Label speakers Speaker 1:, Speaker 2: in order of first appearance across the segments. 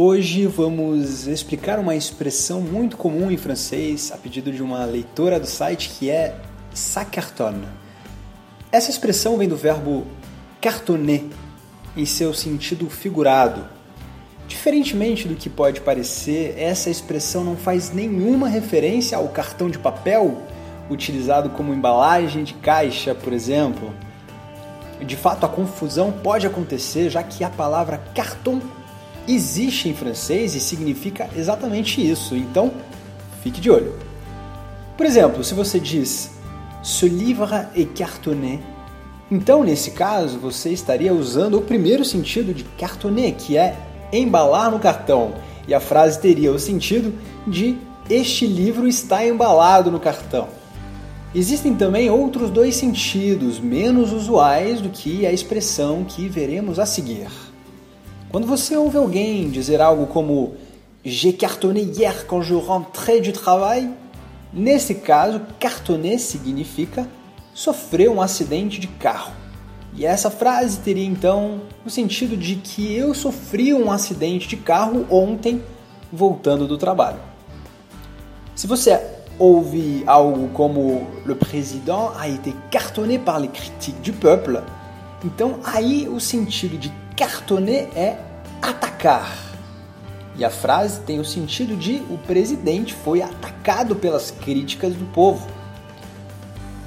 Speaker 1: Hoje vamos explicar uma expressão muito comum em francês a pedido de uma leitora do site que é ça. Essa expressão vem do verbo cartonner em seu sentido figurado. Diferentemente do que pode parecer, essa expressão não faz nenhuma referência ao cartão de papel utilizado como embalagem de caixa, por exemplo. De fato, a confusão pode acontecer já que a palavra carton existe em francês e significa exatamente isso. Então, fique de olho. Por exemplo, se você diz ce livre est cartonné, então nesse caso você estaria usando o primeiro sentido de cartonné, que é embalar no cartão, e a frase teria o sentido de este livro está embalado no cartão. Existem também outros dois sentidos menos usuais do que a expressão que veremos a seguir. Quando você ouve alguém dizer algo como J'ai cartonné hier quand je rentrais du travail, nesse caso, cartonner significa sofrer um acidente de carro. E essa frase teria então o sentido de que eu sofri um acidente de carro ontem voltando do trabalho. Se você ouve algo como Le président a été cartonné par les critiques du peuple, então aí o sentido de cartonner é atacar. E a frase tem o sentido de o presidente foi atacado pelas críticas do povo.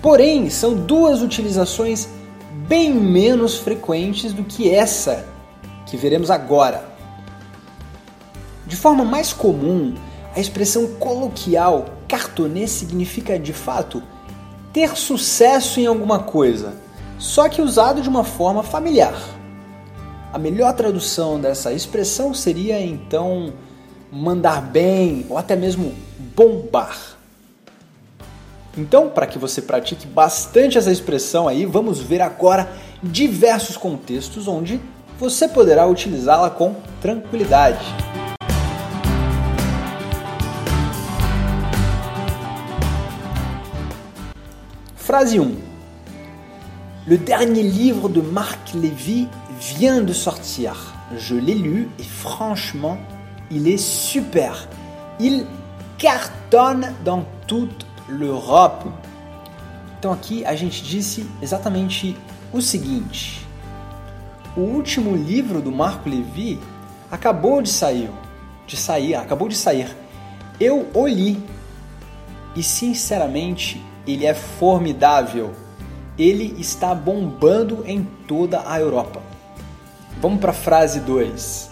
Speaker 1: Porém, são duas utilizações bem menos frequentes do que essa que veremos agora. De forma mais comum, a expressão coloquial cartonê significa de fato ter sucesso em alguma coisa, só que usado de uma forma familiar. A melhor tradução dessa expressão seria então mandar bem ou até mesmo bombar. Então, para que você pratique bastante essa expressão aí, vamos ver agora diversos contextos onde você poderá utilizá-la com tranquilidade. Frase 1. Le dernier livre de Marc Lévy vient de sortir. Je l'ai lu et franchement, il est super. Il cartonne dans toute l'Europe. Então aqui a gente disse exatamente o seguinte: o último livro do Marco Levi acabou de sair, de sair, acabou de sair. Eu o li e sinceramente ele é formidável. Ele está bombando em toda a Europa. Vamos para a frase 2.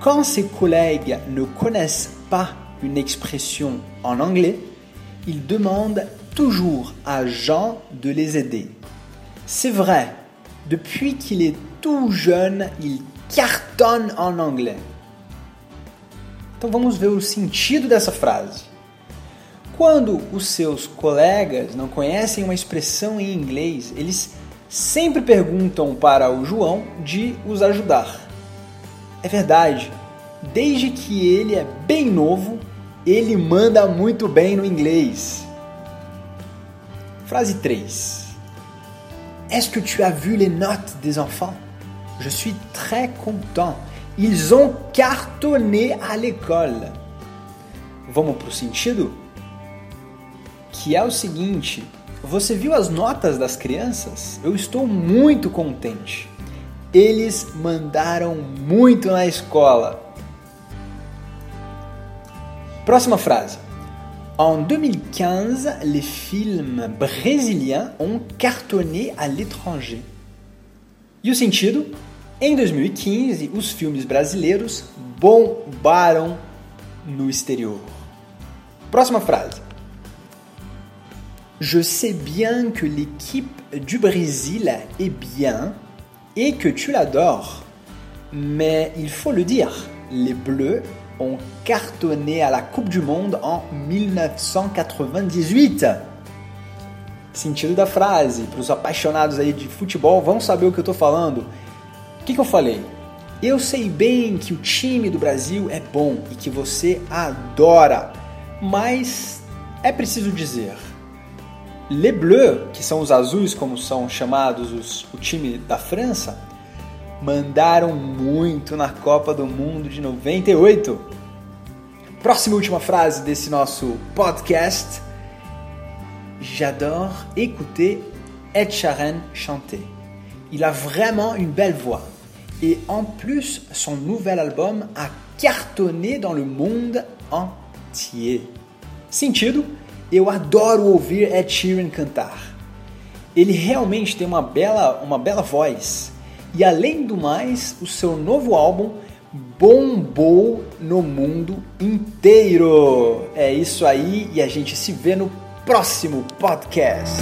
Speaker 1: Quand ses collègues ne connaissent pas une expression en anglais, ils demandent toujours à Jean de les aider. C'est vrai, depuis qu'il est tout jeune, il cartonne en anglais. Então vamos ver o sentido dessa frase. Quando os seus colegas não conhecem uma expressão em inglês, eles sempre perguntam para o João de os ajudar. É verdade, desde que ele é bem novo, ele manda muito bem no inglês. Frase 3. Est-ce que tu as vu les notes des enfants? Je suis très content. Ils ont cartonné à l'école. Vamos para o sentido? que é o seguinte: você viu as notas das crianças? Eu estou muito contente. Eles mandaram muito na escola. Próxima frase. En 2015, les films brésiliens ont cartonné à l'étranger. E o sentido? Em 2015, os filmes brasileiros bombaram no exterior. Próxima frase. Je sais bien que l'équipe du Brésil est bien et que tu l'adores. Mais il faut le dire, les Bleus ont cartonné à la Coupe du Monde en 1998. Sentido da frase, para os apaixonados aí de futebol vão saber o que eu estou falando. O que, que eu falei? Eu sei bem que o time do Brasil é bom e que você adora, mas é preciso dizer, Les Bleus, que são os azuis como são chamados os, o time da França, mandaram muito na Copa do Mundo de 98. Próxima e última frase desse nosso podcast. J'adore écouter Ed Sheeran chanter. Il a vraiment une belle voix. Et en plus, son nouvel album a cartonné dans le monde entier. Sentido? Eu adoro ouvir Ed Sheeran cantar. Ele realmente tem uma bela, uma bela voz. E além do mais, o seu novo álbum bombou no mundo inteiro. É isso aí e a gente se vê no próximo podcast.